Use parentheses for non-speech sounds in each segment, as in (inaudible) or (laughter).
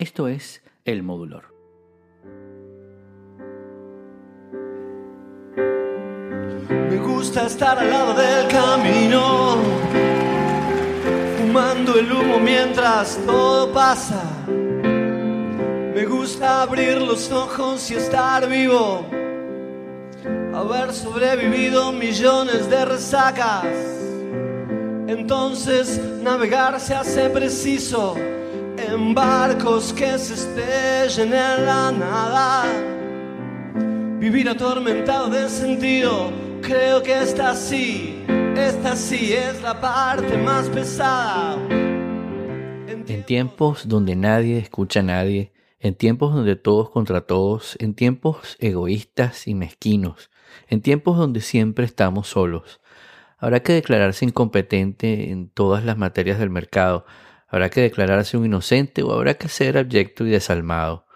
Esto es El Modulor. Me gusta estar al lado del camino, fumando el humo mientras todo pasa. Me gusta abrir los ojos y estar vivo, haber sobrevivido millones de resacas. Entonces navegar se hace preciso en barcos que se estrellen en la nada. Vivir atormentado de sentido, creo que esta sí, esta sí es la parte más pesada. En tiempos donde nadie escucha a nadie, en tiempos donde todos contra todos, en tiempos egoístas y mezquinos, en tiempos donde siempre estamos solos, habrá que declararse incompetente en todas las materias del mercado, habrá que declararse un inocente o habrá que ser abyecto y desalmado.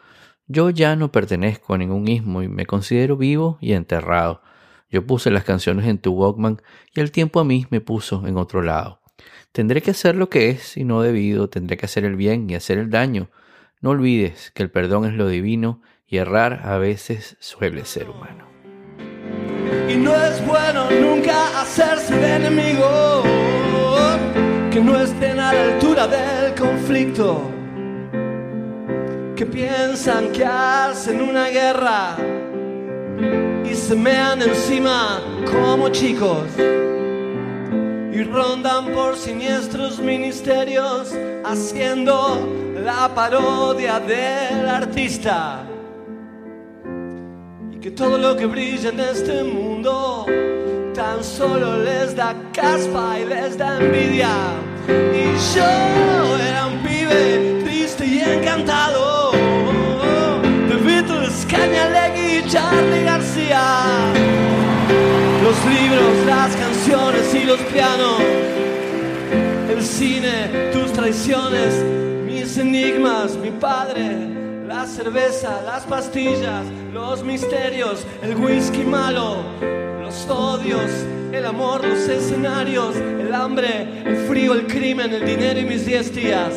Yo ya no pertenezco a ningún ismo y me considero vivo y enterrado. Yo puse las canciones en tu Walkman y el tiempo a mí me puso en otro lado. Tendré que hacer lo que es y no debido, tendré que hacer el bien y hacer el daño. No olvides que el perdón es lo divino y errar a veces suele ser humano. Y no es bueno nunca hacerse enemigo que no estén a la altura del conflicto, que piensan que hacen una guerra y se mean encima como chicos y rondan por siniestros ministerios haciendo la parodia del artista. Y que todo lo que brilla en este mundo tan solo les da caspa y les da envidia. Y yo era un pibe triste y encantado de Beatles, Cañalegui y Charlie García. Los libros, las canciones y los pianos, el cine, tus traiciones, mis enigmas, mi padre la cerveza, las pastillas, los misterios, el whisky malo, los odios, el amor, los escenarios, el hambre, el frío, el crimen, el dinero y mis diez días.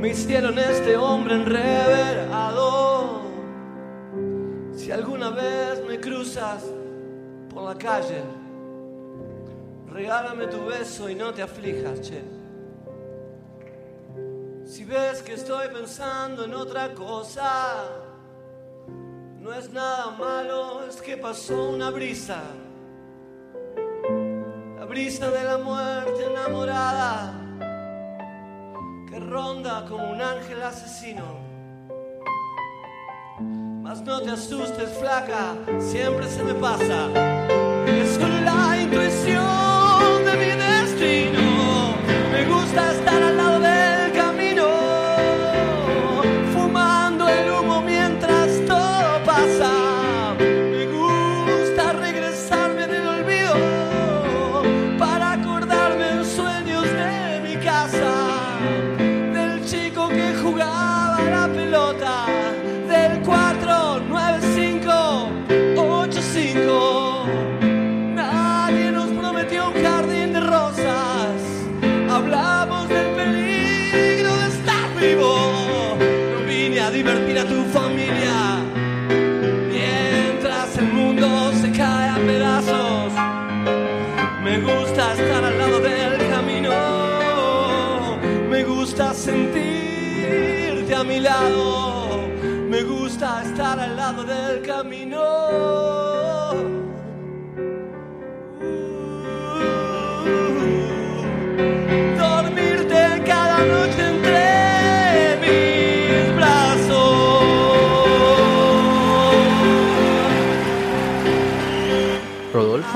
Me hicieron este hombre enreverado. Si alguna vez me cruzas por la calle, regálame tu beso y no te aflijas, che. Si ves que estoy pensando en otra cosa, no es nada malo, es que pasó una brisa. La brisa de la muerte enamorada que ronda como un ángel asesino. Mas no te asustes, flaca, siempre se me pasa. Es solo la intuición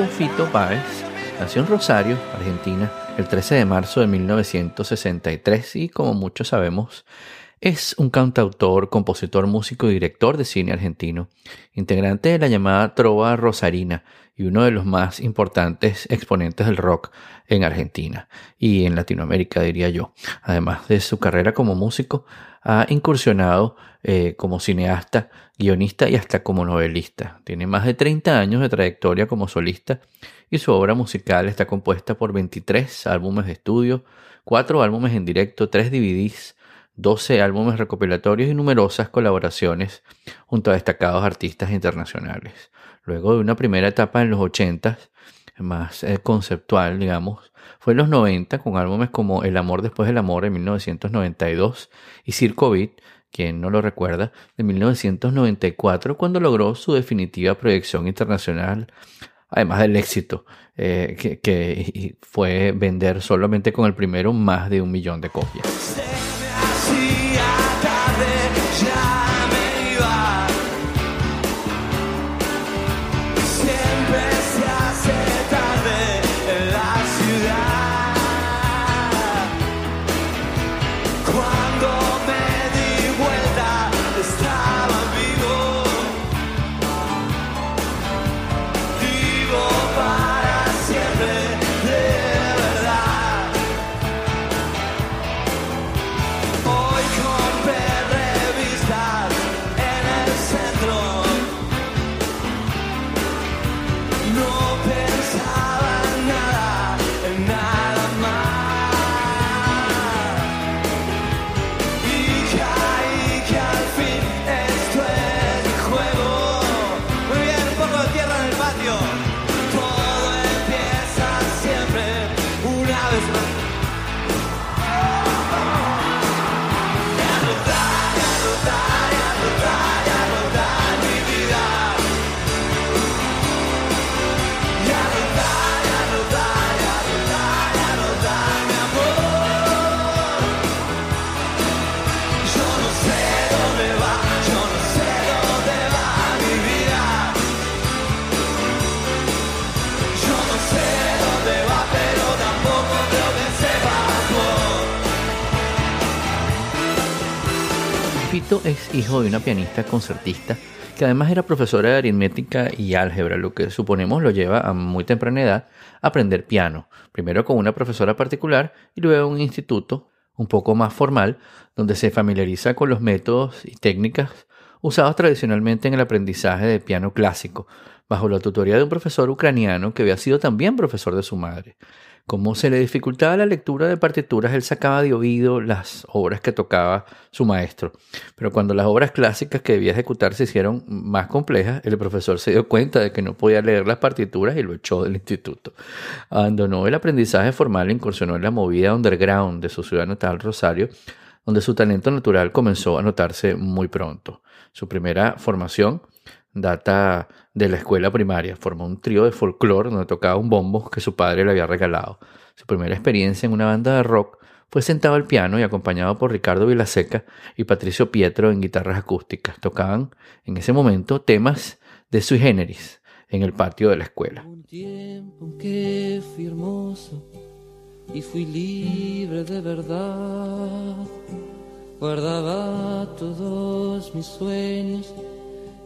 Fito Páez nació en Rosario, Argentina, el 13 de marzo de 1963 y como muchos sabemos es un cantautor, compositor, músico y director de cine argentino, integrante de la llamada Trova Rosarina y uno de los más importantes exponentes del rock en Argentina y en Latinoamérica, diría yo. Además de su carrera como músico, ha incursionado eh, como cineasta, guionista y hasta como novelista. Tiene más de 30 años de trayectoria como solista y su obra musical está compuesta por 23 álbumes de estudio, 4 álbumes en directo, 3 DVDs, 12 álbumes recopilatorios y numerosas colaboraciones junto a destacados artistas internacionales. Luego de una primera etapa en los 80 más eh, conceptual, digamos, fue en los 90 con álbumes como El amor después del amor en 1992 y Circo Beat, quien no lo recuerda, de 1994 cuando logró su definitiva proyección internacional, además del éxito eh, que, que fue vender solamente con el primero más de un millón de copias. Es hijo de una pianista concertista que además era profesora de aritmética y álgebra, lo que suponemos lo lleva a muy temprana edad a aprender piano, primero con una profesora particular y luego en un instituto un poco más formal, donde se familiariza con los métodos y técnicas usados tradicionalmente en el aprendizaje de piano clásico, bajo la tutoría de un profesor ucraniano que había sido también profesor de su madre. Como se le dificultaba la lectura de partituras, él sacaba de oído las obras que tocaba su maestro. Pero cuando las obras clásicas que debía ejecutar se hicieron más complejas, el profesor se dio cuenta de que no podía leer las partituras y lo echó del instituto. Abandonó el aprendizaje formal e incursionó en la movida underground de su ciudad natal, Rosario, donde su talento natural comenzó a notarse muy pronto. Su primera formación data de la escuela primaria. Formó un trío de folclore donde tocaba un bombo que su padre le había regalado. Su primera experiencia en una banda de rock fue sentado al piano y acompañado por Ricardo Vilaseca y Patricio Pietro en guitarras acústicas. Tocaban en ese momento temas de sui generis en el patio de la escuela. Un tiempo que fui hermoso y fui libre de verdad. Guardaba todos mis sueños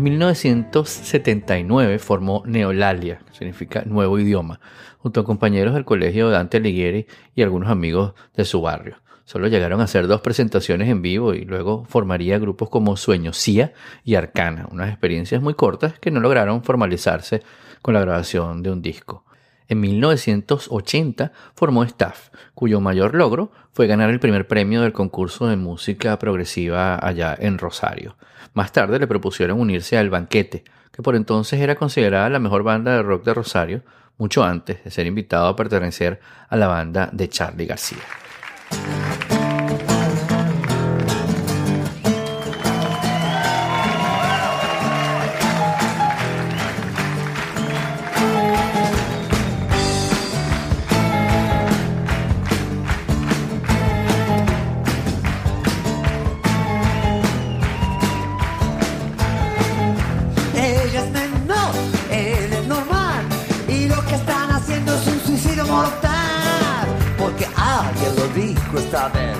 en 1979 formó Neolalia, que significa nuevo idioma, junto a compañeros del colegio Dante Alighieri y algunos amigos de su barrio. Solo llegaron a hacer dos presentaciones en vivo y luego formaría grupos como Sueño y Arcana, unas experiencias muy cortas que no lograron formalizarse con la grabación de un disco. En 1980 formó Staff, cuyo mayor logro fue ganar el primer premio del concurso de música progresiva allá en Rosario. Más tarde le propusieron unirse al Banquete, que por entonces era considerada la mejor banda de rock de Rosario, mucho antes de ser invitado a pertenecer a la banda de Charlie García. Thank you. Sabes.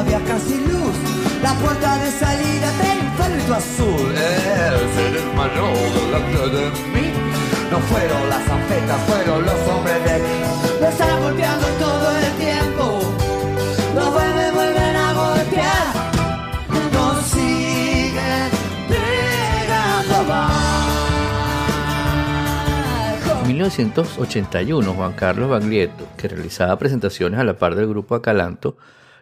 No había casi luz. La puerta de salida del palito azul. Él se desmayó delante de mí. No fueron las anfetas, fueron los hombres de mí. Lo están golpeando todo el tiempo. Lo vuelven, vuelven a golpear. Nos siguen pegando. En 1981, Juan Carlos Baglietto, que realizaba presentaciones a la par del grupo Acalanto,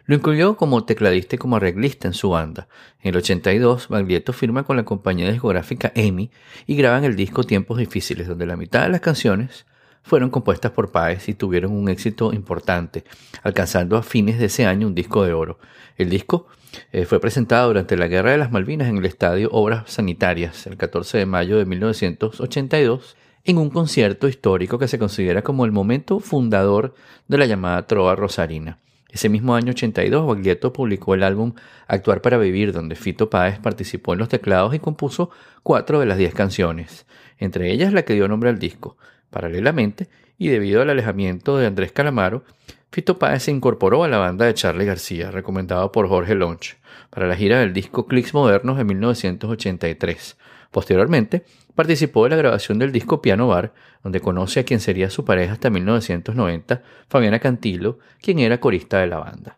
lo incluyó como tecladista y como arreglista en su banda. En el 82, Baglietto firma con la compañía discográfica EMI y graban el disco Tiempos Difíciles, donde la mitad de las canciones fueron compuestas por Páez y tuvieron un éxito importante, alcanzando a fines de ese año un disco de oro. El disco eh, fue presentado durante la Guerra de las Malvinas en el estadio Obras Sanitarias, el 14 de mayo de 1982, en un concierto histórico que se considera como el momento fundador de la llamada Trova Rosarina. Ese mismo año 82, Baglietto publicó el álbum Actuar para Vivir, donde Fito Páez participó en los teclados y compuso cuatro de las diez canciones, entre ellas la que dio nombre al disco. Paralelamente, y debido al alejamiento de Andrés Calamaro, Fito Páez se incorporó a la banda de Charlie García, recomendado por Jorge Lonch, para la gira del disco Clicks Modernos de 1983. Posteriormente, participó de la grabación del disco Piano Bar, donde conoce a quien sería su pareja hasta 1990, Fabiana Cantilo, quien era corista de la banda.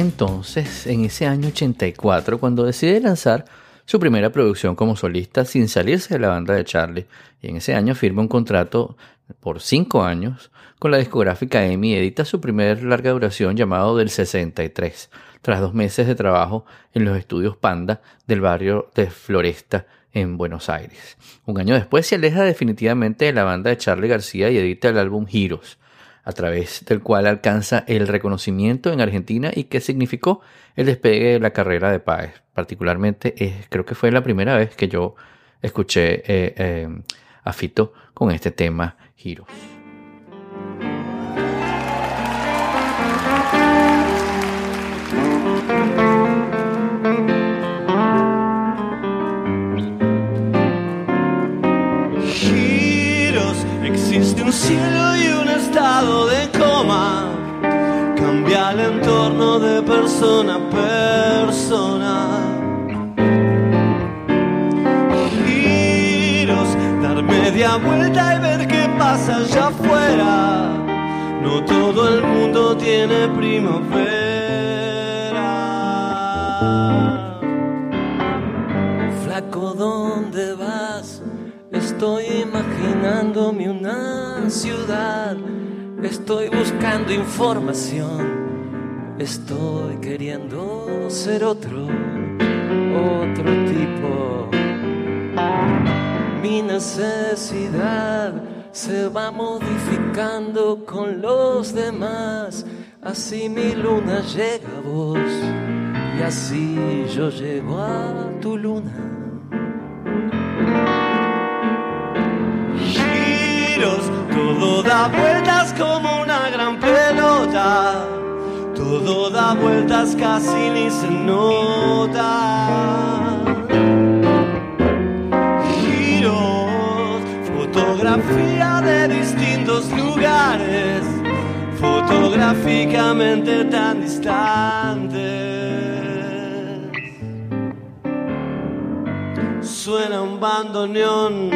Entonces, en ese año 84, cuando decide lanzar su primera producción como solista sin salirse de la banda de Charlie. Y en ese año firma un contrato por cinco años con la discográfica EMI y edita su primer larga duración llamado Del 63, tras dos meses de trabajo en los estudios Panda del barrio de Floresta en Buenos Aires. Un año después se aleja definitivamente de la banda de Charlie García y edita el álbum Giros, a través del cual alcanza el reconocimiento en Argentina y que significó el despegue de la carrera de Páez. Particularmente, eh, creo que fue la primera vez que yo escuché eh, eh, a Fito con este tema Giros. Persona persona. Giros, dar media vuelta y ver qué pasa allá afuera. No todo el mundo tiene primavera. Flaco, ¿dónde vas? Estoy imaginándome una ciudad. Estoy buscando información. Estoy queriendo ser otro, otro tipo. Mi necesidad se va modificando con los demás. Así mi luna llega a vos y así yo llego a tu luna. Giros, todo da vueltas como una gran pelota. Todo da vueltas casi ni se nota. Giros, fotografía de distintos lugares, fotográficamente tan distantes. Suena un bandoneón,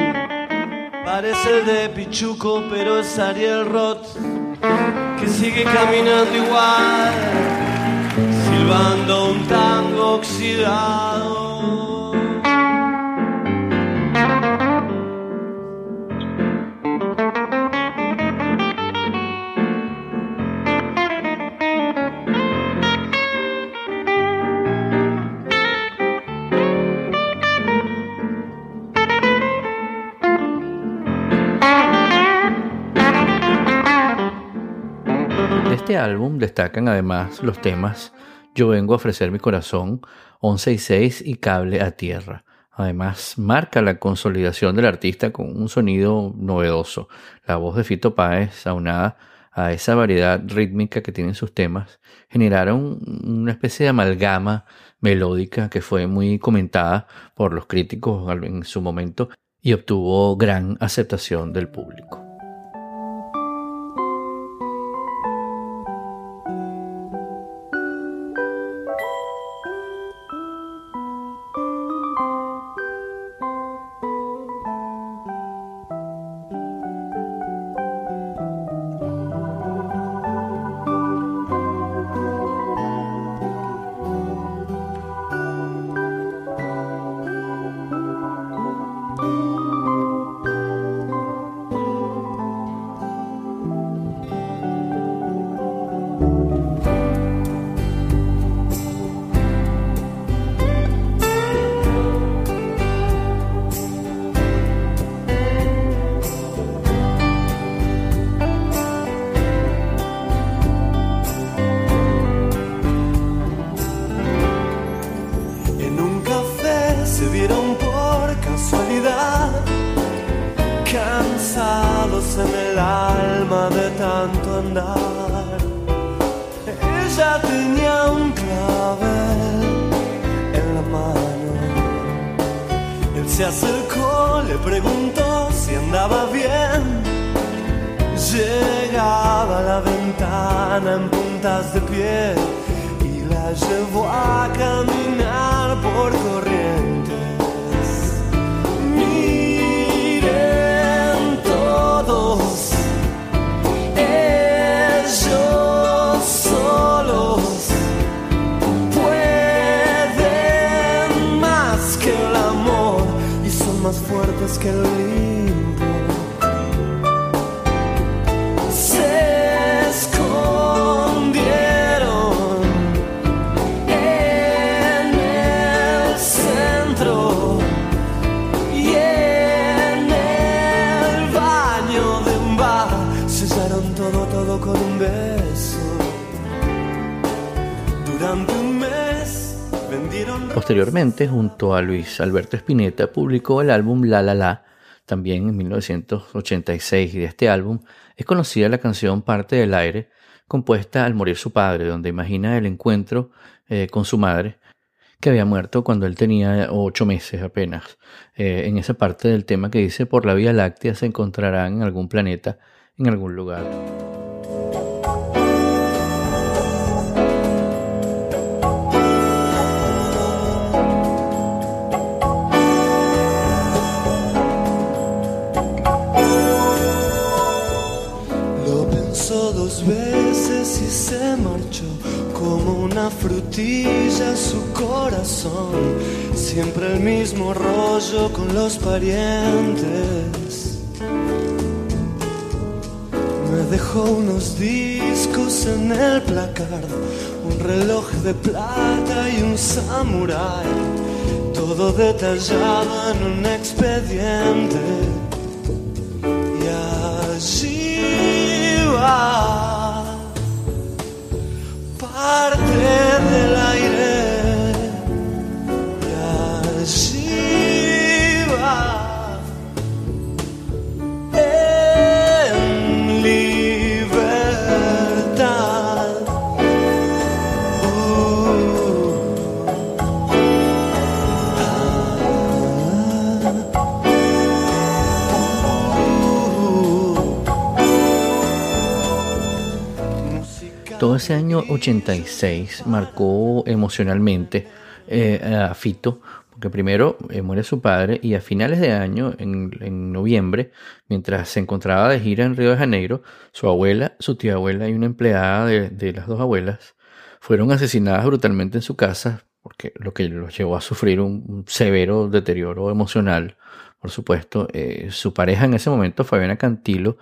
parece de Pichuco, pero es Ariel Roth, sigue caminando igual, silbando un tango oxidado. Álbum destacan además los temas Yo vengo a ofrecer mi corazón, 11 y 6 y Cable a Tierra. Además, marca la consolidación del artista con un sonido novedoso. La voz de Fito Páez, aunada a esa variedad rítmica que tienen sus temas, generaron una especie de amalgama melódica que fue muy comentada por los críticos en su momento y obtuvo gran aceptación del público. Llegaba a la ventana en puntas de pie y la llevó a caminar por corrientes. Miren todos, ellos solos pueden más que el amor y son más fuertes que el limbo. Posteriormente, junto a Luis Alberto Spinetta, publicó el álbum La La La, también en 1986, y de este álbum es conocida la canción Parte del Aire, compuesta al morir su padre, donde imagina el encuentro eh, con su madre, que había muerto cuando él tenía ocho meses apenas. Eh, en esa parte del tema que dice, por la Vía Láctea se encontrarán en algún planeta en algún lugar. Veces y se marchó como una frutilla su corazón. Siempre el mismo rollo con los parientes. Me dejó unos discos en el placard, un reloj de plata y un samurái. Todo detallado en un expediente. Y allí va parte del ese año 86 marcó emocionalmente eh, a Fito, porque primero eh, muere su padre y a finales de año, en, noviembre, mientras se encontraba de gira en Río de Janeiro, su abuela, su tía abuela y una empleada de, las dos abuelas fueron asesinadas brutalmente en su casa, porque lo que los llevó a sufrir un, un severo deterioro emocional. Por supuesto, Eh, su pareja en ese momento, Fabiana Cantilo,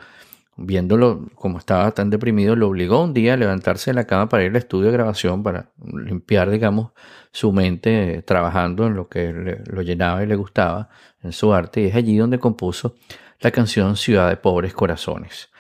viéndolo como estaba tan deprimido, lo obligó un día a levantarse de la cama para ir al estudio de grabación, para limpiar, digamos, su mente eh, trabajando en lo que le- lo llenaba y le gustaba, en su arte, y es allí donde compuso la canción Ciudad de Pobres Corazones.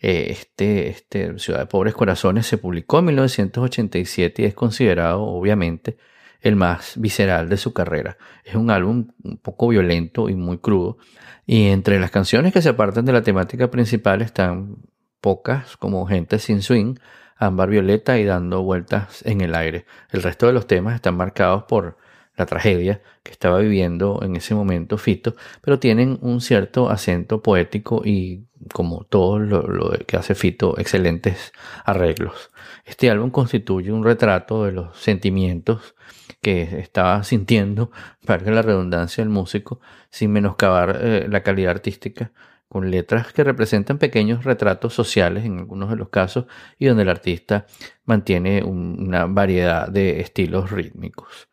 Eh, Este, este Ciudad de Pobres Corazones se publicó en 1987 y es considerado, obviamente, el más visceral de su carrera. Es un álbum un poco violento y muy crudo. Y entre las canciones que se apartan de la temática principal están pocas, como Gente sin Swing, Ámbar Violeta y Dando Vueltas en el Aire. El resto de los temas están marcados por la tragedia que estaba viviendo en ese momento Fito, pero tienen un cierto acento poético y, como todo lo, que hace Fito, excelentes arreglos. Este álbum constituye un retrato de los sentimientos que estaba sintiendo, (laughs) valga la redundancia, el músico, sin menoscabar eh, la calidad artística, con letras que representan pequeños retratos sociales en algunos de los casos y donde el artista mantiene un- una variedad de estilos rítmicos.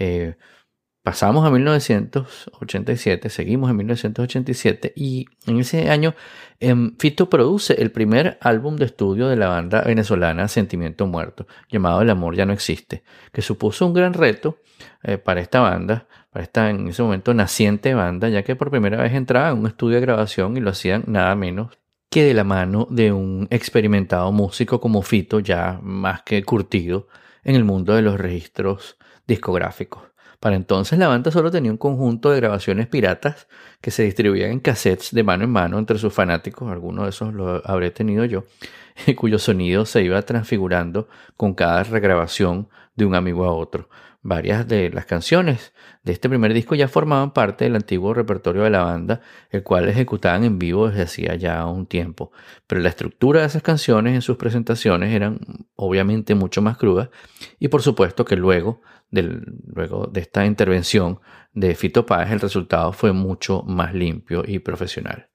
Eh, pasamos a 1987, seguimos en 1987 y en ese año em, Fito produce el primer álbum de estudio de la banda venezolana Sentimiento Muerto, llamado El Amor Ya No Existe, que supuso un gran reto eh, para esta banda, para esta en ese momento naciente banda, ya que por primera vez entraba en un estudio de grabación y lo hacían nada menos que de la mano de un experimentado músico como Fito, ya más que curtido en el mundo de los registros discográficos. Para entonces la banda solo tenía un conjunto de grabaciones piratas que se distribuían en cassettes de mano en mano entre sus fanáticos, algunos de esos lo habré tenido yo, (laughs) cuyo sonido se iba transfigurando con cada regrabación de un amigo a otro. Varias de las canciones de este primer disco ya formaban parte del antiguo repertorio de la banda, el cual ejecutaban en vivo desde hacía ya un tiempo. Pero la estructura de esas canciones en sus presentaciones eran obviamente mucho más crudas y por supuesto que luego, del, luego de esta intervención de Fito el resultado fue mucho más limpio y profesional.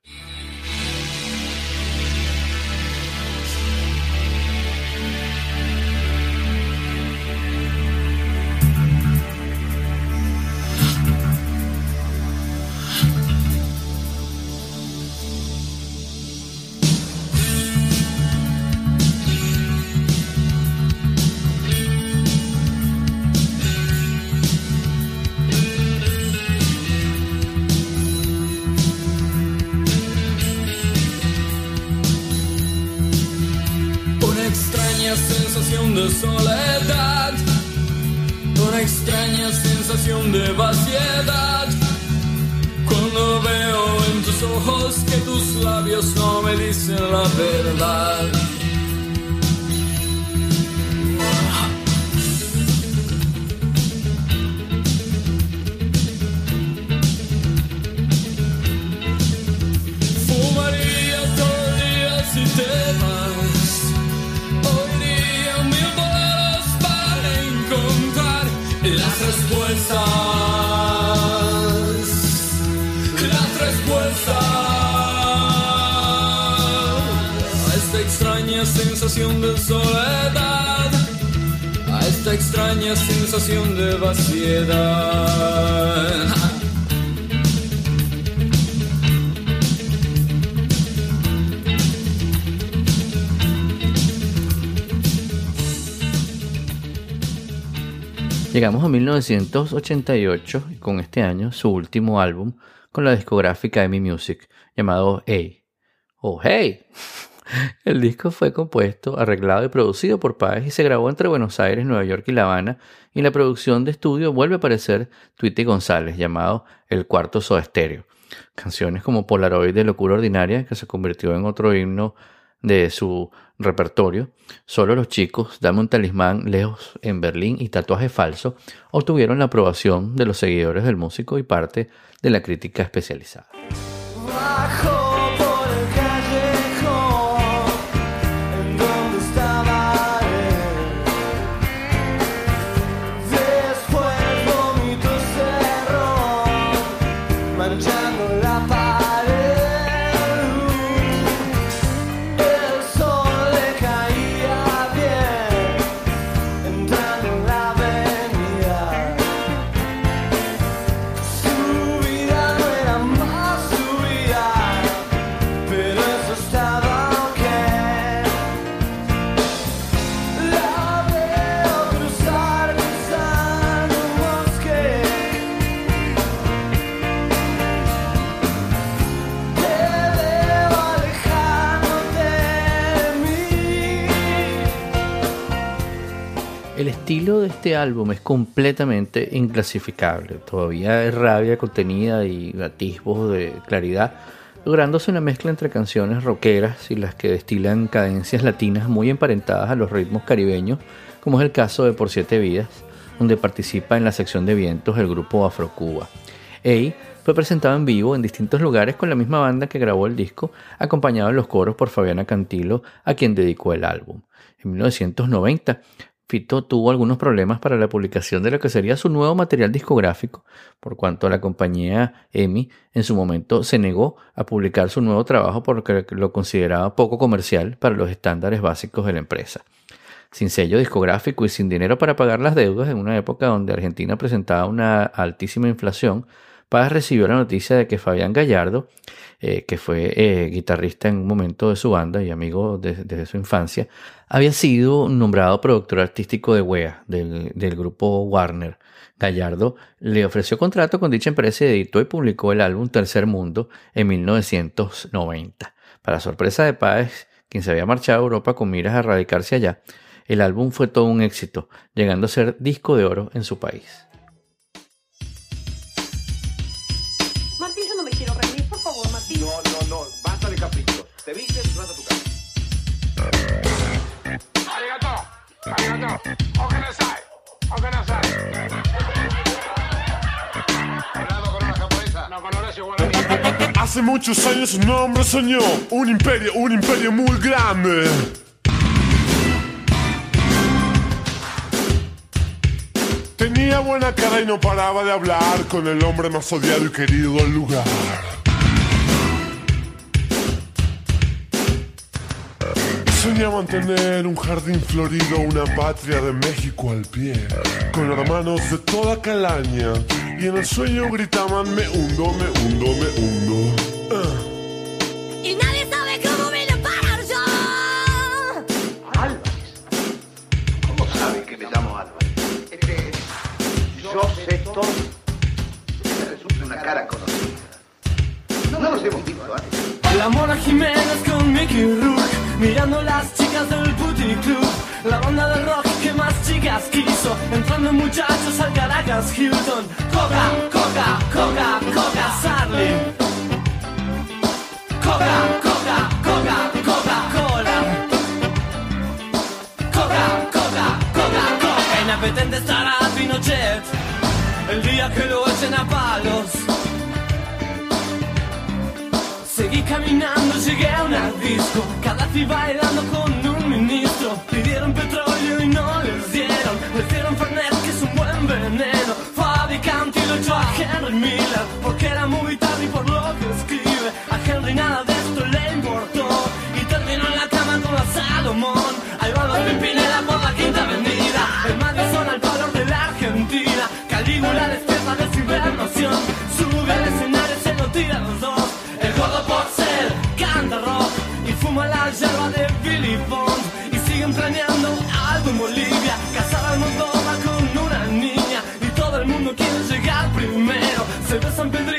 Sensación de soledad, a esta extraña sensación de vaciedad. Llegamos a 1988 y con este año su último álbum con la discográfica EMI Music llamado Hey o Hey. El disco fue compuesto, arreglado y producido por Páez y se grabó entre Buenos Aires, Nueva York y La Habana. Y la producción de estudio vuelve a aparecer Tweety González, llamado El Cuarto Soda. Canciones como Polaroid de Locura Ordinaria, que se convirtió en otro himno de su repertorio, solo los chicos, Dame un talismán, Lejos en Berlín y Tatuaje Falso obtuvieron la aprobación de los seguidores del músico y parte de la crítica especializada. El estilo de este álbum es completamente inclasificable. Todavía es rabia contenida y atisbos de claridad, lográndose una mezcla entre canciones rockeras y las que destilan cadencias latinas muy emparentadas a los ritmos caribeños, como es el caso de Por Siete Vidas, donde participa en la sección de vientos el grupo Afrocuba. Ey fue presentado en vivo en distintos lugares con la misma banda que grabó el disco, acompañado en los coros por Fabiana Cantilo, a quien dedicó el álbum. En 1990 Fito tuvo algunos problemas para la publicación de lo que sería su nuevo material discográfico, por cuanto la compañía EMI en su momento se negó a publicar su nuevo trabajo porque lo consideraba poco comercial para los estándares básicos de la empresa. Sin sello discográfico y sin dinero para pagar las deudas en una época donde Argentina presentaba una altísima inflación, Paz recibió la noticia de que Fabián Gallardo, eh, que fue eh, guitarrista en un momento de su banda y amigo desde su infancia, había sido nombrado productor artístico de WEA, del, grupo Warner. Gallardo le ofreció contrato con dicha empresa y editó y publicó el álbum Tercer Mundo en 1990. Para sorpresa de Páez, quien se había marchado a Europa con miras a radicarse allá, el álbum fue todo un éxito, llegando a ser disco de oro en su país. Hace muchos años un hombre soñó un imperio, un imperio muy grande. Tenía buena cara y no paraba de hablar con el hombre más odiado y querido del lugar. Soñaba mantener un jardín florido, una patria de México al pie, con hermanos de toda calaña, y en el sueño gritaban me hundo, me hundo, me hundo. Uh. Y nadie sabe cómo me lo parar yo. Álvarez. ¿Cómo sabe que me llamo Álvarez? Este, yo sé todo. Me resulta una cara conocida. No, no nos hemos visto antes. La Mona Jiménez con Mickey Rourke Mirando las chicas del Booty Club, la banda de rock que más chicas quiso. Entrando muchachos al Caracas Hilton. Coca, coca, coca, coca, Sarli. Coca, coca, coca, Coca-Cola. Coca, coca, coca, coca. Inapetente estará Pinochet el día que lo echen a palos. Seguí caminando, a una disco. Gaddafi bailando con un ministro. Pidieron petróleo y no les dieron. Les dieron Fernet, que es un buen veneno. Fabricante y lo echó a Henry Miller. Porque era muy primero. Se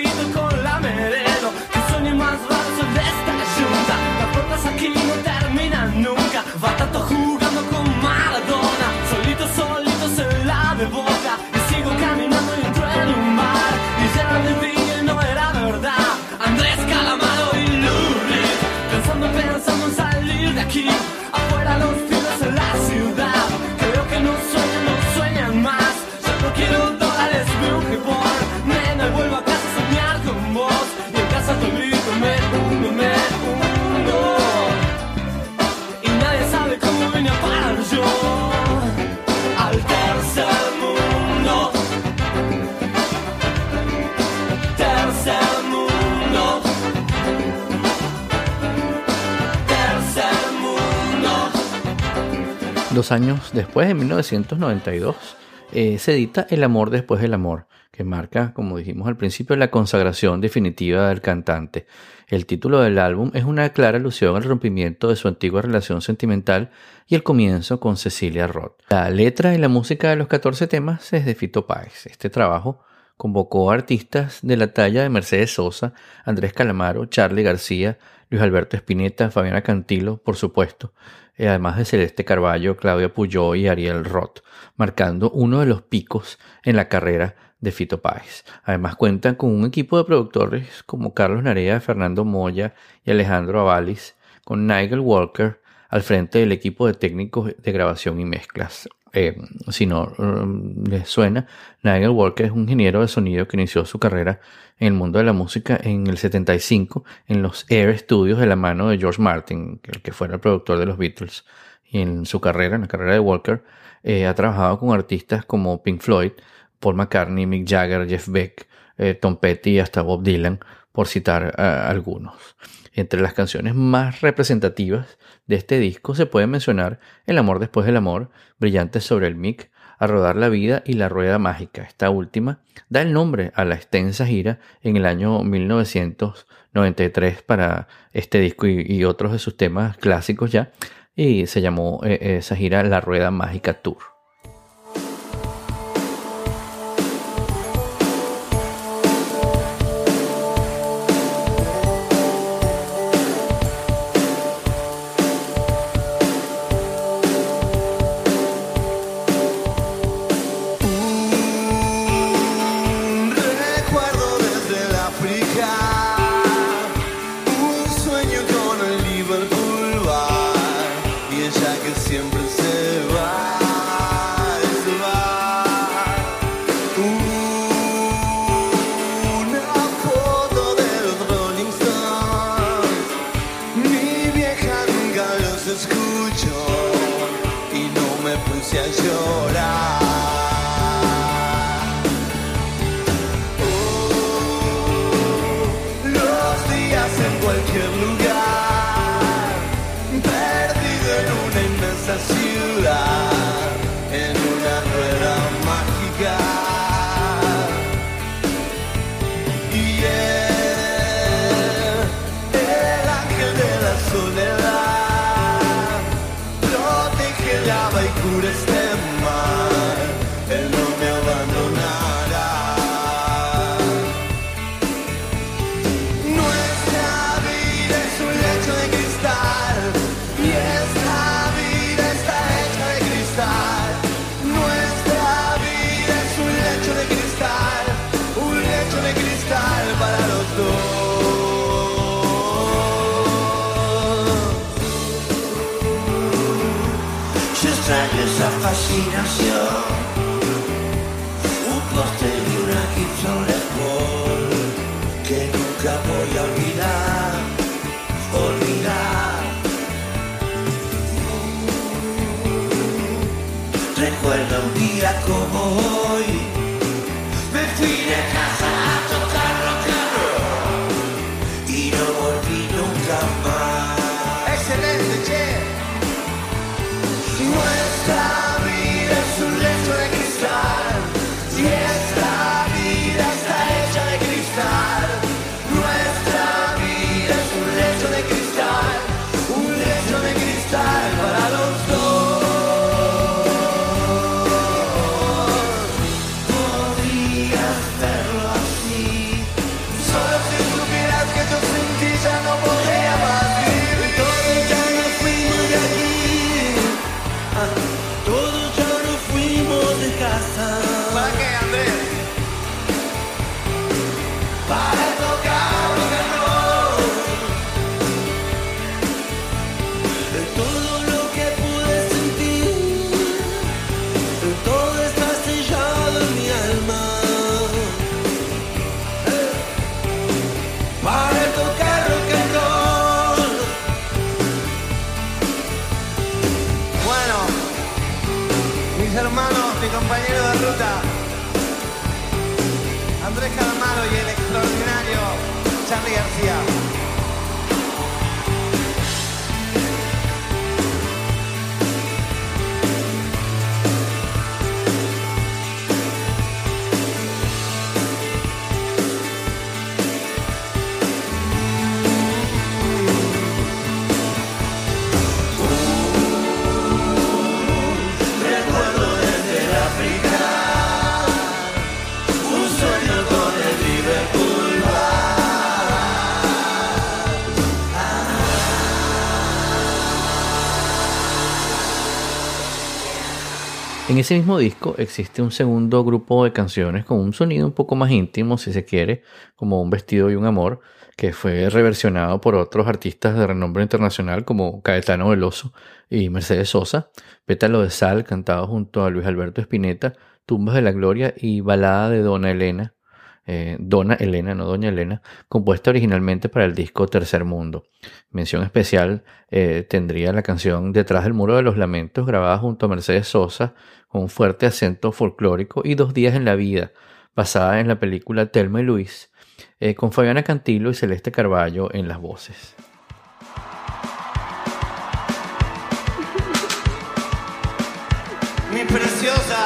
Dos años después, en 1992, eh, se edita El amor después del amor, que marca, como dijimos al principio, la consagración definitiva del cantante. El título del álbum es una clara alusión al rompimiento de su antigua relación sentimental y el comienzo con Cecilia Roth. La letra y la música de los 14 temas es de Fito Páez. Este trabajo convocó a artistas de la talla de Mercedes Sosa, Andrés Calamaro, Charlie García, Luis Alberto Spinetta, Fabiana Cantilo, por supuesto, además de Celeste Carballo, Claudia Puyó y Ariel Roth, marcando uno de los picos en la carrera de Fito Páez. Además cuentan con un equipo de productores como Carlos Narea, Fernando Moya y Alejandro Avalis, con Nigel Walker al frente del equipo de técnicos de grabación y mezclas. Eh, si no um, les suena, Nigel Walker es un ingeniero de sonido que inició su carrera en el mundo de la música en el 75 en los Air Studios de la mano de George Martin, el que fuera el productor de los Beatles. Y en su carrera, en la carrera de Walker, eh, ha trabajado con artistas como Pink Floyd, Paul McCartney, Mick Jagger, Jeff Beck, eh, Tom Petty y hasta Bob Dylan, por citar algunos. Entre las canciones más representativas de este disco se puede mencionar El amor después del amor, Brillantes sobre el mic, A rodar la vida y La rueda mágica. Esta última da el nombre a la extensa gira en el año 1993 para este disco y, otros de sus temas clásicos ya, y se llamó eh, esa gira La rueda mágica tour. Siempre se va, En ese mismo disco existe un segundo grupo de canciones con un sonido un poco más íntimo, si se quiere, como Un vestido y un amor, que fue reversionado por otros artistas de renombre internacional como Caetano Veloso y Mercedes Sosa, Pétalo de Sal, cantado junto a Luis Alberto Spinetta, Tumbas de la Gloria y Balada de Dona Elena, eh, Dona Elena, no Doña Elena, compuesta originalmente para el disco Tercer Mundo. Mención especial eh, tendría la canción Detrás del Muro de los Lamentos, grabada junto a Mercedes Sosa, con un fuerte acento folclórico, y Dos Días en la Vida, basada en la película Telma y Luis, eh, con Fabiana Cantilo y Celeste Carballo en las voces. Mis preciosas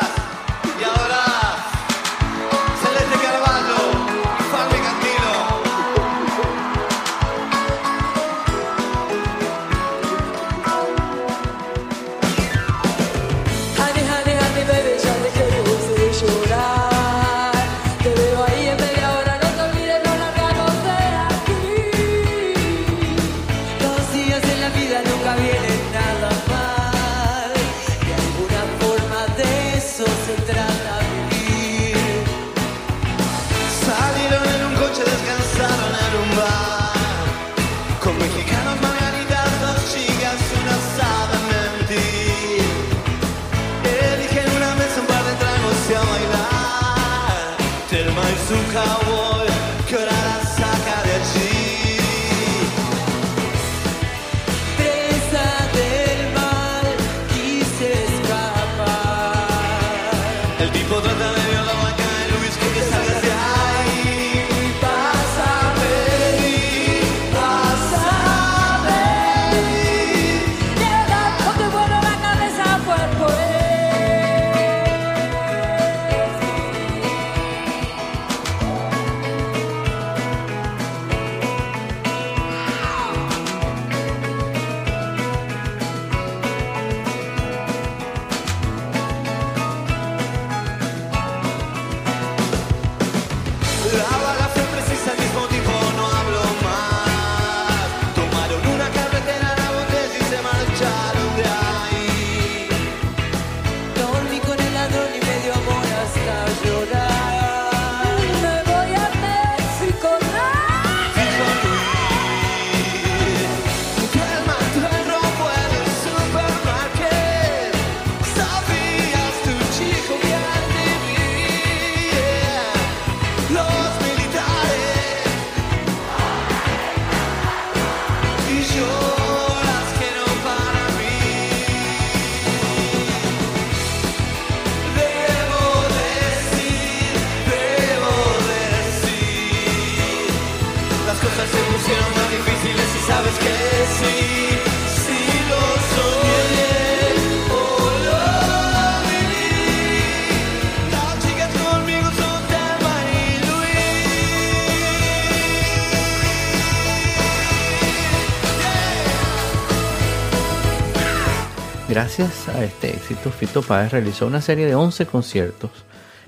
Fito Páez realizó una serie de 11 conciertos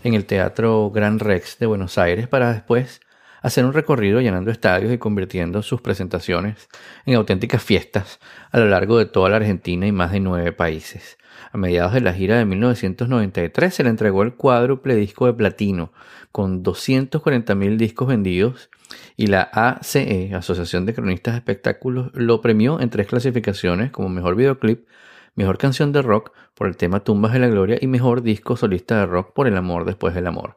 en el Teatro Gran Rex de Buenos Aires para después hacer un recorrido llenando estadios y convirtiendo sus presentaciones en auténticas fiestas a lo largo de toda la Argentina y más de nueve países. A mediados de la gira de 1993 se le entregó el cuádruple disco de platino con 240.000 discos vendidos y la ACE, Asociación de Cronistas de Espectáculos, lo premió en tres clasificaciones como mejor videoclip, mejor canción de rock por el tema Tumbas de la Gloria y mejor disco solista de rock por El amor después del amor.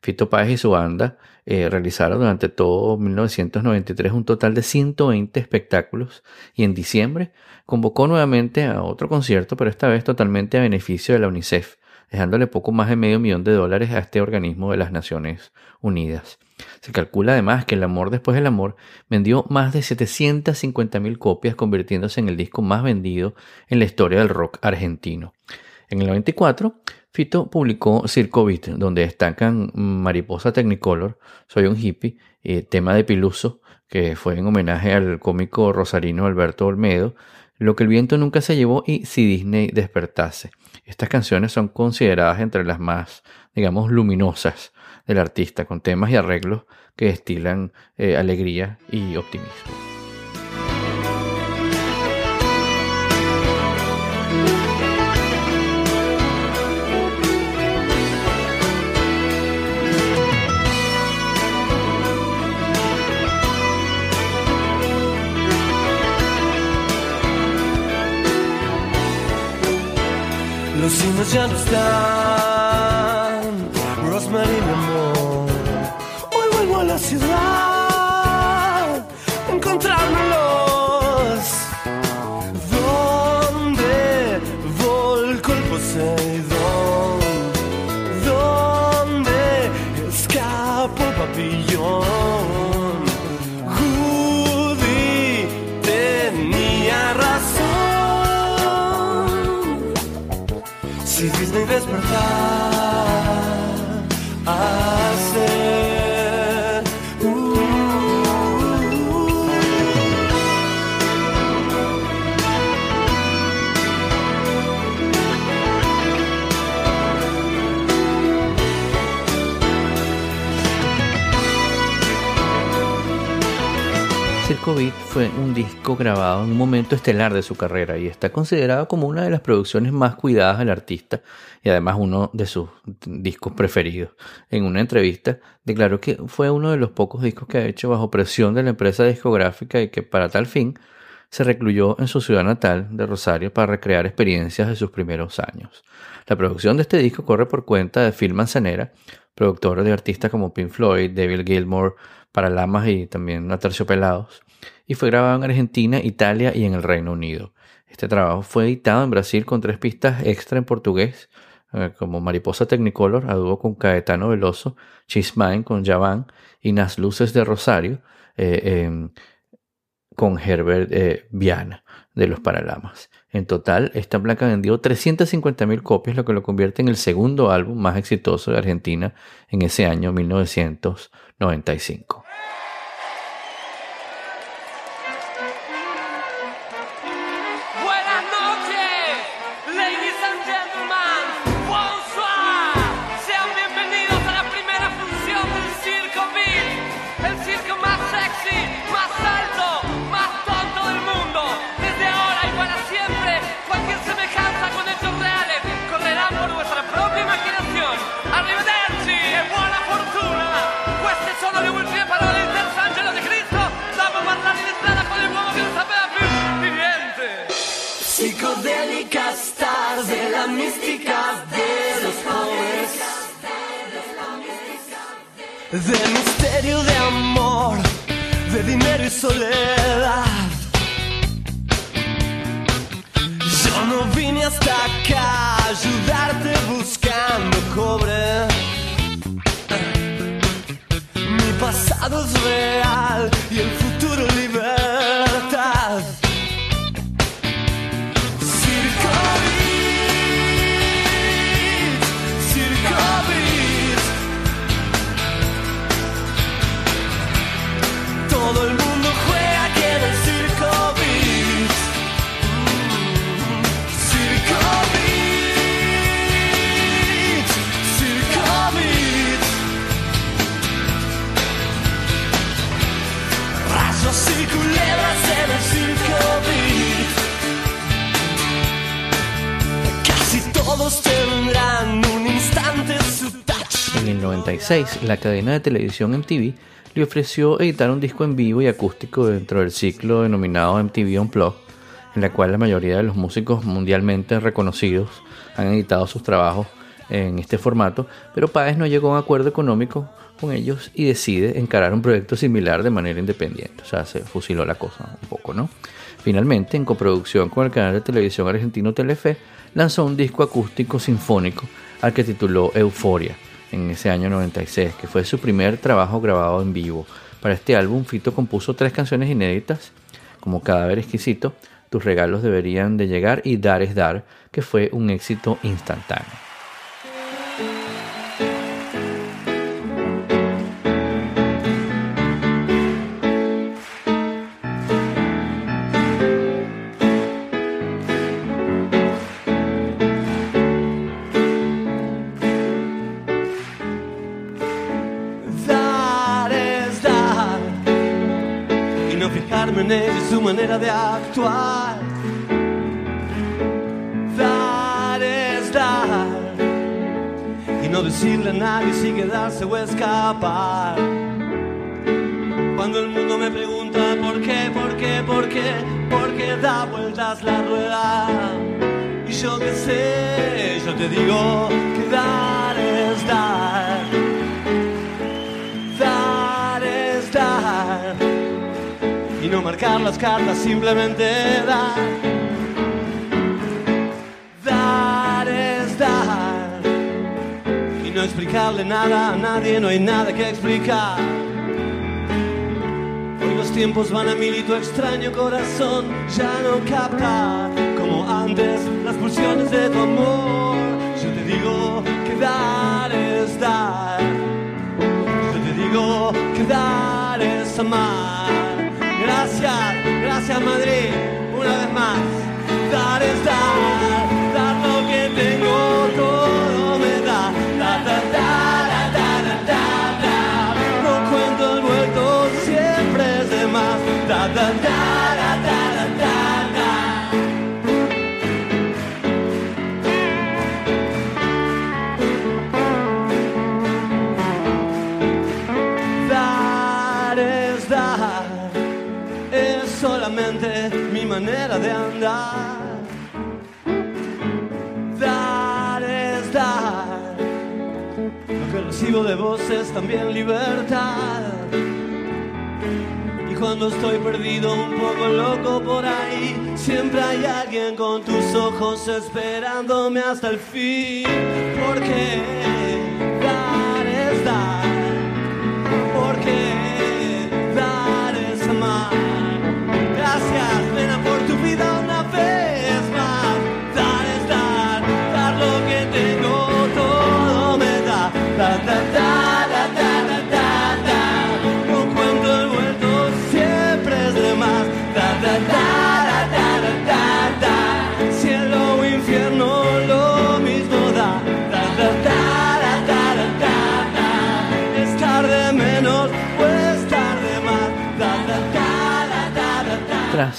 Fito Páez y su banda eh, realizaron durante todo 1993 un total de 120 espectáculos y en diciembre convocó nuevamente a otro concierto, pero esta vez totalmente a beneficio de la UNICEF, dejándole poco más de medio millón de dólares a este organismo de las Naciones Unidas. Se calcula además que El amor después del amor vendió más de 750.000 copias, convirtiéndose en el disco más vendido en la historia del rock argentino. En el 94, Fito publicó Circo Beat, donde destacan Mariposa Technicolor, Soy un hippie, eh, tema de Piluso, que fue en homenaje al cómico rosarino Alberto Olmedo, Lo que el viento nunca se llevó y Si Disney despertase. Estas canciones son consideradas entre las más, digamos, luminosas del artista, con temas y arreglos que destilan eh, alegría y optimismo. Los cines ya no están, un disco grabado en un momento estelar de su carrera y está considerado como una de las producciones más cuidadas del artista y además uno de sus discos preferidos. En una entrevista declaró que fue uno de los pocos discos que ha hecho bajo presión de la empresa discográfica y que para tal fin se recluyó en su ciudad natal de Rosario para recrear experiencias de sus primeros años. La producción de este disco corre por cuenta de Phil Manzanera, productor de artistas como Pink Floyd, David Gilmour, Paralamas y también Aterciopelados, y fue grabado en Argentina, Italia y en el Reino Unido. Este trabajo fue editado en Brasil con tres pistas extra en portugués, eh, como Mariposa Technicolor, a dúo con Caetano Veloso, Chismine con Javan y Nas Luces de Rosario, eh, em, con Herbert eh, Viana de los Paralamas. En total, esta placa vendió 350.000 copias, lo que lo convierte en el segundo álbum más exitoso de Argentina en ese año 1995. La cadena de televisión MTV le ofreció editar un disco en vivo y acústico dentro del ciclo denominado MTV Unplugged, en la cual la mayoría de los músicos mundialmente reconocidos han editado sus trabajos en este formato, pero Páez no llegó a un acuerdo económico con ellos y decide encarar un proyecto similar de manera independiente. O sea, se fusiló la cosa un poco, ¿no? Finalmente, en coproducción con el canal de televisión argentino Telefe, lanzó un disco acústico sinfónico al que tituló Euforia, en ese año 96, que fue su primer trabajo grabado en vivo. Para este álbum, Fito compuso tres canciones inéditas, como Cadáver Exquisito, Tus regalos deberían de llegar y Dar es Dar, que fue un éxito instantáneo. Manera de actuar. Dar es dar y no decirle a nadie si quedarse o escapar. Cuando el mundo me pregunta por qué, por qué, por qué, por qué da vueltas la rueda. Y yo qué sé, yo te digo que dar es dar. Y no marcar las cartas, simplemente dar. Dar es dar y no explicarle nada a nadie, no hay nada que explicar. Hoy los tiempos van a mil y tu extraño corazón ya no capta como antes las pulsiones de tu amor. Yo te digo que dar es dar. Yo te digo que dar es amar. Gracias, gracias Madrid, una vez más. Dar es dar, dar lo que tengo, todo mi manera de andar. Dar es dar, lo que recibo de vos es también libertad. Y cuando estoy perdido, un poco loco por ahí, siempre hay alguien con tus ojos esperándome hasta el fin. Porque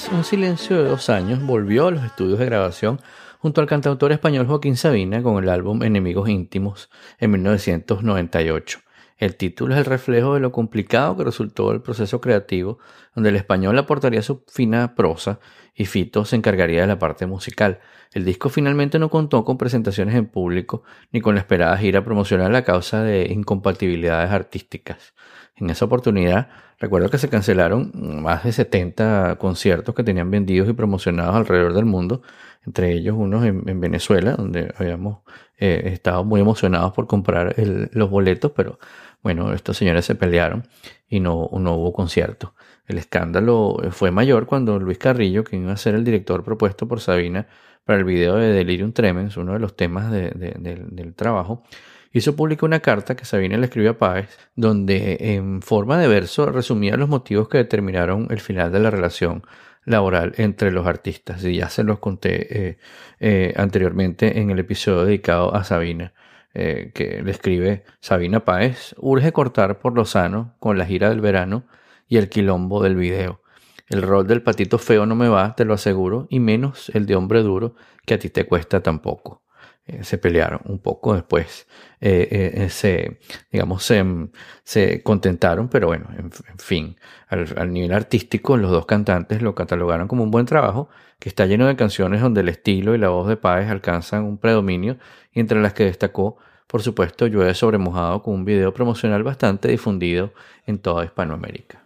Un silencio de dos años, volvió a los estudios de grabación junto al cantautor español Joaquín Sabina con el álbum Enemigos Íntimos en 1998. El título es el reflejo de lo complicado que resultó el proceso creativo, donde el español aportaría su fina prosa y Fito se encargaría de la parte musical. El disco finalmente no contó con presentaciones en público ni con la esperada gira promocional a causa de incompatibilidades artísticas. En esa oportunidad, recuerdo que se cancelaron más de 70 conciertos que tenían vendidos y promocionados alrededor del mundo, entre ellos unos en, en Venezuela, donde habíamos eh, estado muy emocionados por comprar los boletos, pero bueno, estos señores se pelearon y no, hubo concierto. El escándalo fue mayor cuando Luis Carrillo, quien iba a ser el director propuesto por Sabina para el video de Delirium Tremens, uno de los temas de- de- del- del trabajo, hizo pública una carta que Sabina le escribió a Páez, donde en forma de verso resumía los motivos que determinaron el final de la relación laboral entre los artistas. Y ya se los conté eh, eh, anteriormente en el episodio dedicado a Sabina, eh, que le escribe Sabina Páez, urge cortar por lo sano con la gira del verano y el quilombo del video. El rol del patito feo no me va, te lo aseguro, y menos el de hombre duro que a ti te cuesta tampoco. Eh, se pelearon un poco después, eh, eh, se, digamos, se, se contentaron, pero bueno, en, fin, al, al nivel artístico, los dos cantantes lo catalogaron como un buen trabajo, que está lleno de canciones donde el estilo y la voz de Páez alcanzan un predominio, y entre las que destacó, por supuesto, Llueve sobre mojado con un video promocional bastante difundido en toda Hispanoamérica.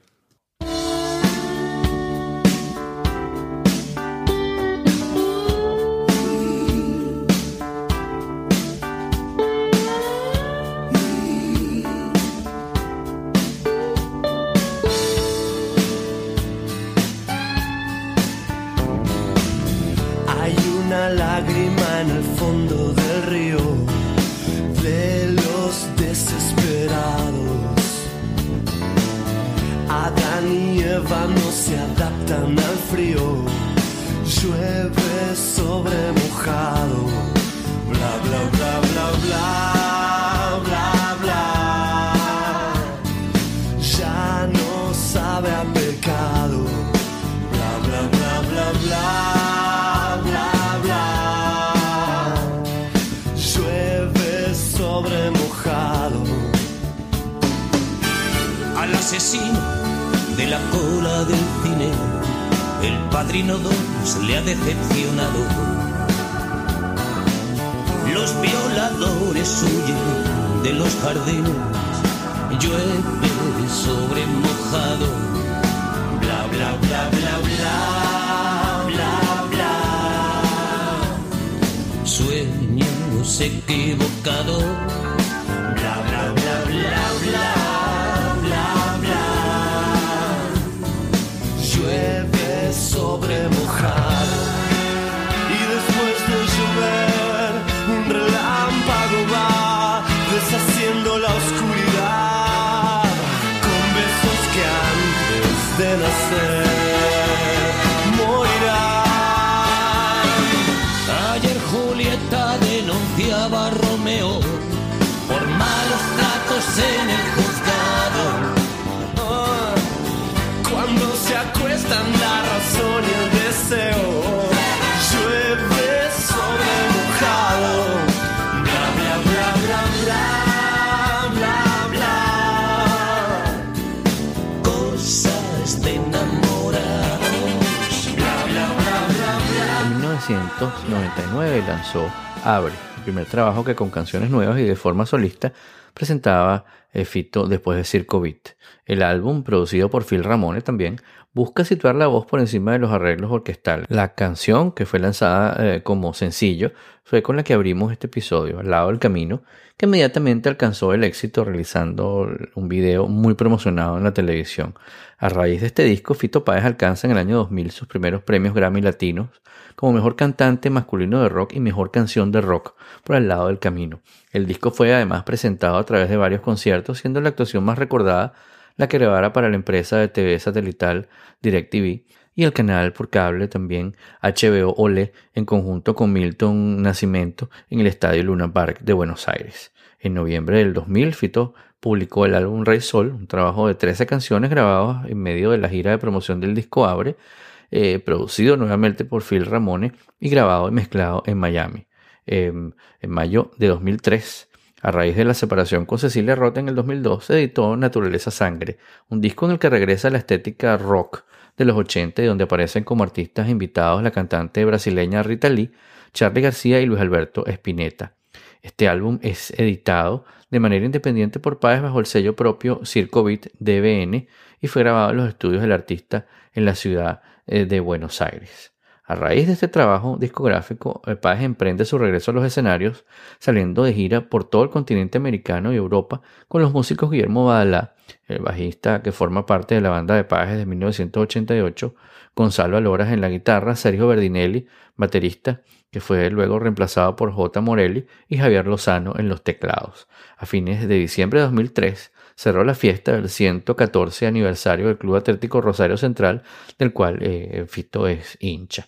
lado 1999 lanzó Abre, el primer trabajo que con canciones nuevas y de forma solista presentaba Fito después de Circo. El álbum, producido por Phil Ramone también, busca situar la voz por encima de los arreglos orquestales. La canción, que fue lanzada eh, como sencillo, fue con la que abrimos este episodio, Al lado del camino, que inmediatamente alcanzó el éxito realizando un video muy promocionado en la televisión. A raíz de este disco, Fito Páez alcanza en el año 2000 sus primeros premios Grammy Latinos como mejor cantante masculino de rock y mejor canción de rock por al lado del camino. El disco fue además presentado a través de varios conciertos, siendo la actuación más recordada la que grabara para la empresa de TV satelital DirecTV y el canal por cable también HBO Ole en conjunto con Milton Nacimiento en el Estadio Luna Park de Buenos Aires. En noviembre del 2000, Fito publicó el álbum Rey Sol, un trabajo de 13 canciones grabadas en medio de la gira de promoción del disco Abre, eh, producido nuevamente por Phil Ramone y grabado y mezclado en Miami. Eh, en mayo de 2003, a raíz de la separación con Cecilia Roth en el 2002, se editó Naturaleza Sangre, un disco en el que regresa la estética rock de los 80 y donde aparecen como artistas invitados la cantante brasileña Rita Lee, Charlie García y Luis Alberto Spinetta. Este álbum es editado de manera independiente por Páez bajo el sello propio Circo Beat DBN y fue grabado en los estudios del artista en la ciudad eh, de Buenos Aires. A raíz de este trabajo discográfico, el Páez emprende su regreso a los escenarios, saliendo de gira por todo el continente americano y Europa con los músicos Guillermo Badalá, el bajista que forma parte de la banda de Páez desde 1988, Gonzalo Aloras en la guitarra, Sergio Berdinelli, baterista, que fue luego reemplazado por J. Morelli y Javier Lozano en los teclados. A fines de diciembre de 2003 cerró la fiesta del 114 aniversario del Club Atlético Rosario Central, del cual eh, Fito es hincha.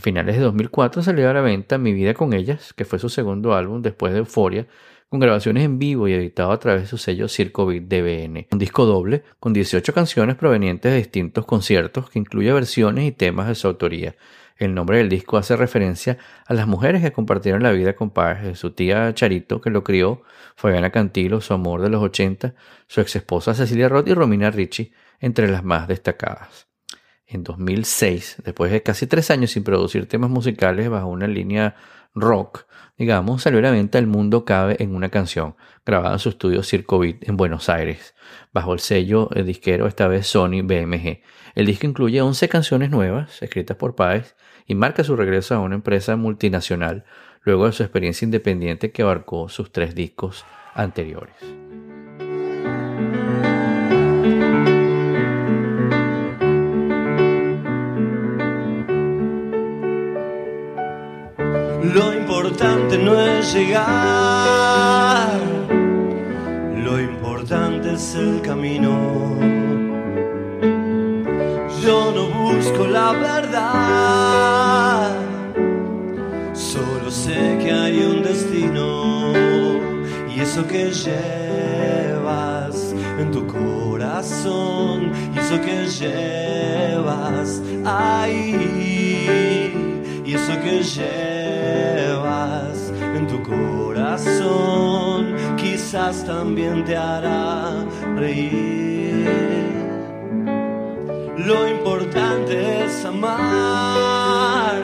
A finales de 2004 salió a la venta Mi vida con ellas, que fue su segundo álbum después de Euforia, con grabaciones en vivo y editado a través de su sello Circo Beat DBN. Un disco doble con 18 canciones provenientes de distintos conciertos que incluye versiones y temas de su autoría. El nombre del disco hace referencia a las mujeres que compartieron la vida con de su tía Charito que lo crió, Fabiana Cantilo, su amor de los 80, su ex esposa Cecilia Roth y Romina Ricci, entre las más destacadas. En 2006, después de casi tres años sin producir temas musicales bajo una línea rock, digamos, salió a la venta El Mundo Cabe en una canción, grabada en su estudio Circo Beat en Buenos Aires, bajo el sello disquero esta vez Sony BMG. El disco incluye 11 canciones nuevas, escritas por Páez, y marca su regreso a una empresa multinacional, luego de su experiencia independiente que abarcó sus tres discos anteriores. Lo importante no es llegar, lo importante es el camino. Yo no busco la verdad. Solo sé que hay un destino y eso que llevas en tu corazón y eso que llevas ahí eso que llevas en tu corazón quizás también te hará reír. Lo importante es amar,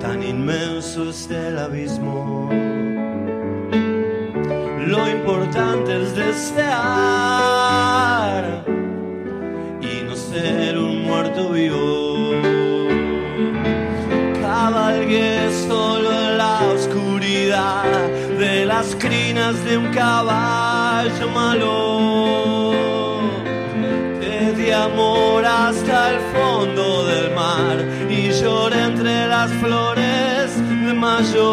tan inmenso es el abismo. Lo importante es desear y no ser un muerto vivo. Las crinas de un caballo malo de amor hasta el fondo del mar y lloré entre las flores de mayo.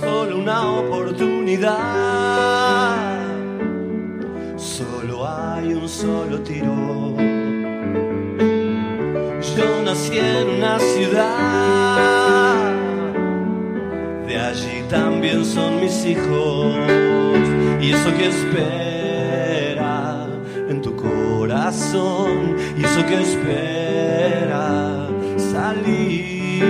Solo una oportunidad, solo hay un solo tiro. Yo nací en una ciudad, también son mis hijos y eso que espera en tu corazón y eso que espera salir.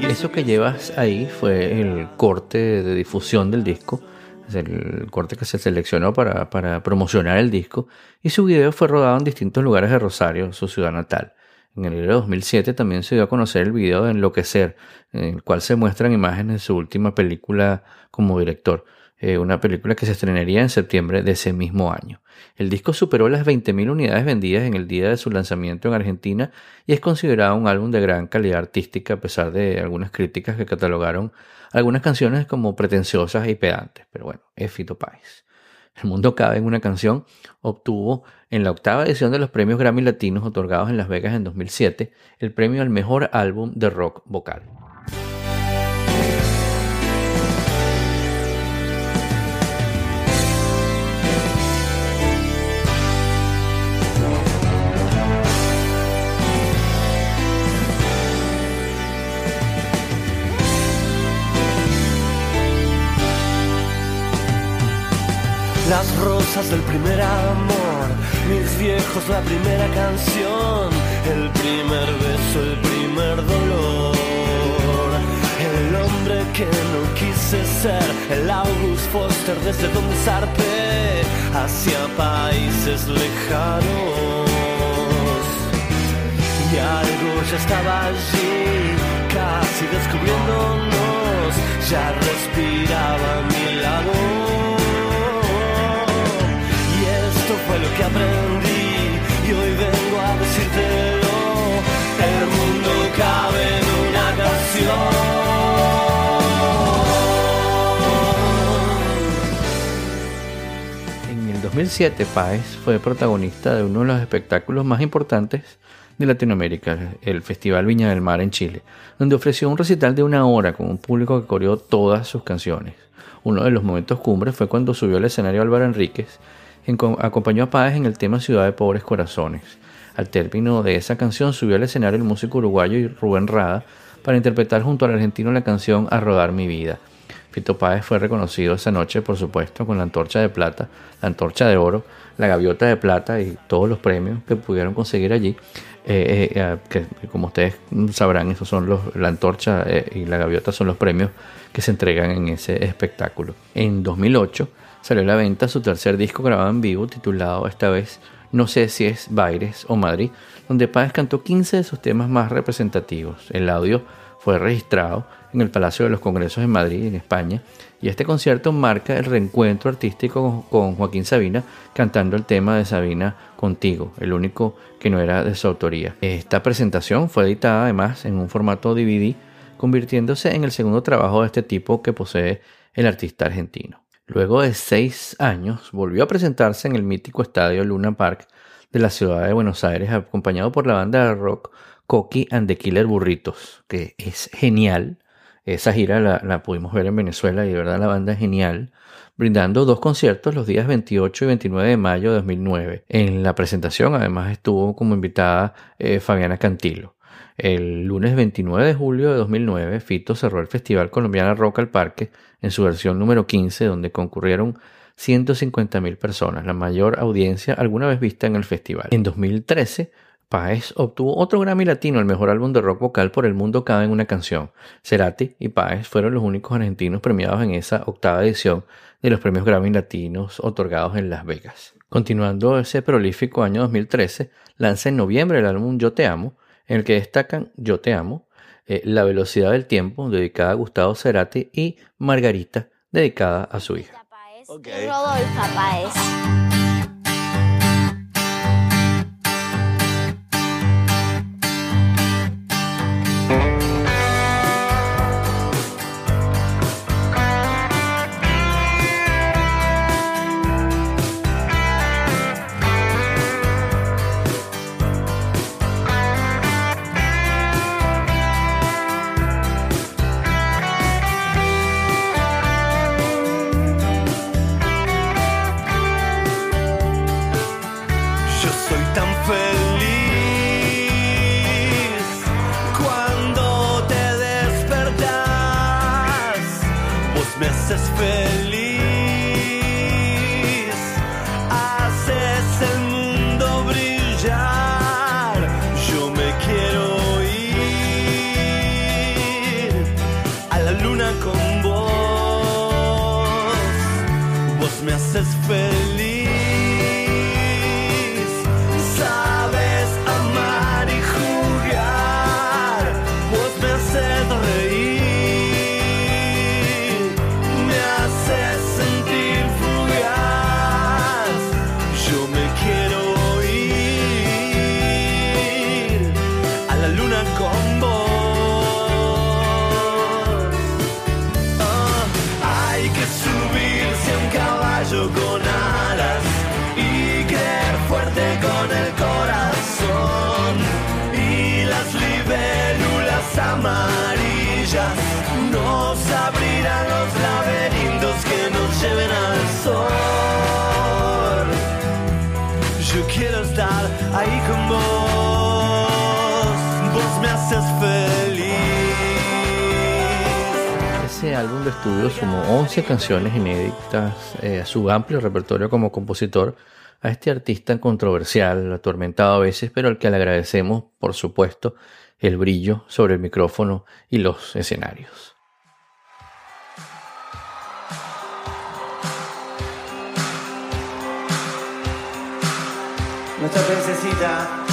y Eso que llevas ahí fue el corte de difusión del disco, es el corte que se seleccionó para, para promocionar el disco, y su video fue rodado en distintos lugares de Rosario, su ciudad natal. En el año 2007 también se dio a conocer el video de Enloquecer, en el cual se muestran imágenes de su última película como director, eh, una película que se estrenaría en septiembre de ese mismo año. El disco superó las 20.000 unidades vendidas en el día de su lanzamiento en Argentina y es considerado un álbum de gran calidad artística a pesar de algunas críticas que catalogaron algunas canciones como pretenciosas y pedantes. Pero bueno, es Fito Páez. El mundo cabe en una canción obtuvo en la octava edición de los premios Grammy Latinos otorgados en Las Vegas en 2007 el premio al mejor álbum de rock vocal. Las rosas del primer amor, mis viejos la primera canción, el primer beso, el primer dolor. El hombre que no quise ser, el August Foster desde donde zarpé hacia países lejanos. Y algo ya estaba allí, casi descubriéndonos, ya respiraba mi lado. Lo que aprendí y hoy vengo a. El mundo cabe en una canción. En el 2007, Páez fue protagonista de uno de los espectáculos más importantes de Latinoamérica, el Festival Viña del Mar en Chile, donde ofreció un recital de una hora con un público que coreó todas sus canciones. Uno de los momentos cumbres fue cuando subió al escenario Álvaro Enríquez, acompañó a Páez en el tema Ciudad de Pobres Corazones. Al término de esa canción subió al escenario el músico uruguayo Rubén Rada para interpretar junto al argentino la canción A Rodar Mi Vida. Fito Páez fue reconocido esa noche, por supuesto, con la antorcha de plata, la antorcha de oro, la gaviota de plata y todos los premios que pudieron conseguir allí. Eh, eh, eh, que como ustedes sabrán, esos son los, la antorcha y la gaviota son los premios que se entregan en ese espectáculo. En 2008 salió a la venta su tercer disco grabado en vivo, titulado esta vez No sé si es Baires o Madrid, donde Páez cantó 15 de sus temas más representativos. El audio fue registrado en el Palacio de los Congresos en Madrid, en España, y este concierto marca el reencuentro artístico con Joaquín Sabina cantando el tema de Sabina Contigo, el único que no era de su autoría. Esta presentación fue editada además en un formato DVD, convirtiéndose en el segundo trabajo de este tipo que posee el artista argentino. Luego de seis años, volvió a presentarse en el mítico estadio Luna Park de la ciudad de Buenos Aires, acompañado por la banda de rock Coqui and the Killer Burritos, que es genial Esa gira la, la pudimos ver en Venezuela y de verdad la banda es genial brindando dos conciertos los días 28 y 29 de mayo de 2009. En la presentación además estuvo como invitada eh, Fabiana Cantilo. El lunes 29 de julio de 2009, Fito cerró el Festival Colombiana Rock al Parque en su versión número 15, donde concurrieron 150.000 personas, la mayor audiencia alguna vez vista en el festival. En 2013, Páez obtuvo otro Grammy Latino, el mejor álbum de rock vocal por El Mundo Cabe en una canción. Cerati y Páez fueron los únicos argentinos premiados en esa octava edición de los premios Grammy Latinos otorgados en Las Vegas. Continuando ese prolífico año 2013, lanza en noviembre el álbum Yo Te Amo, en el que destacan Yo Te Amo, eh, La Velocidad del Tiempo, dedicada a Gustavo Cerati, y Margarita, dedicada a su hija. Álbum de estudio sumó 11 canciones inéditas eh, a su amplio repertorio como compositor a este artista controversial, atormentado a veces, pero al que le agradecemos, por supuesto, el brillo sobre el micrófono y los escenarios. Nuestra princesita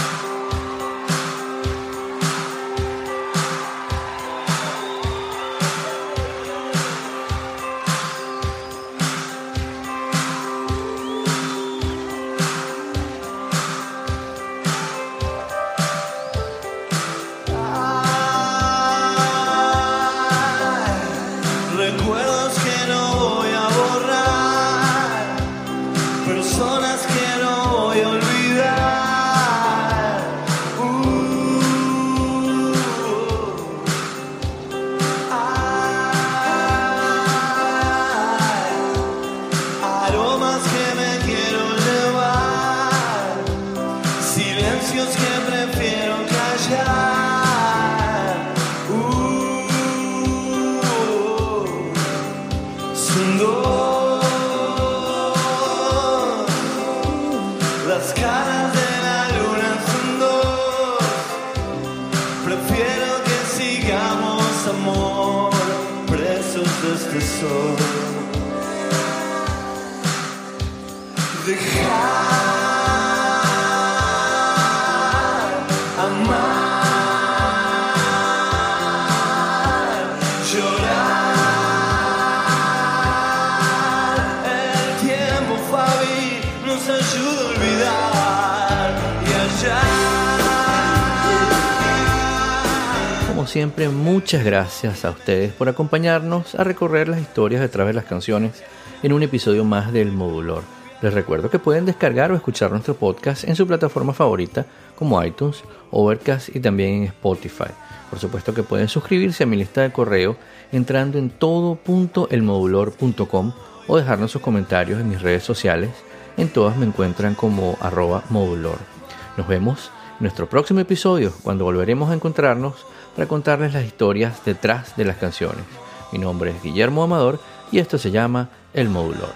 muchas gracias a ustedes por acompañarnos a recorrer las historias detrás de las canciones en un episodio más del Modulor. Les recuerdo que pueden descargar o escuchar nuestro podcast en su plataforma favorita como iTunes, Overcast y también en Spotify. Por supuesto que pueden suscribirse a mi lista de correo entrando en todo.elmodulor.com o dejarnos sus comentarios en mis redes sociales. En todas me encuentran como arroba modulor. Nos vemos en nuestro próximo episodio cuando volveremos a encontrarnos para contarles las historias detrás de las canciones. Mi nombre es Guillermo Amador y esto se llama El Modulor.